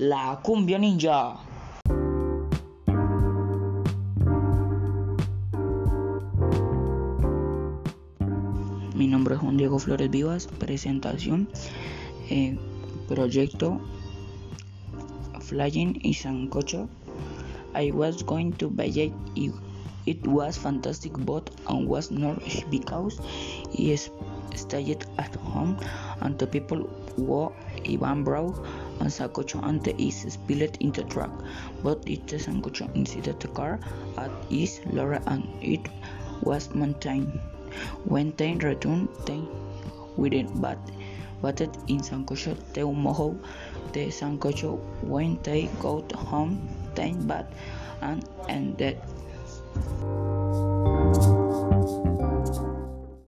La Cumbia Ninja. Mi nombre es Juan Diego Flores Vivas. Presentación. eh, proyecto Flying in Sancocho. I was going to Valle. It, was fantastic, but and was not because it stayed at home and the people were Ivan Brown Sancocho and the is spilled in the truck. But it the inside the car at is Laura and it was maintained. When they returned, they wouldn't but but in Sancocho they mojo the Sancocho when they got home they bat and ended.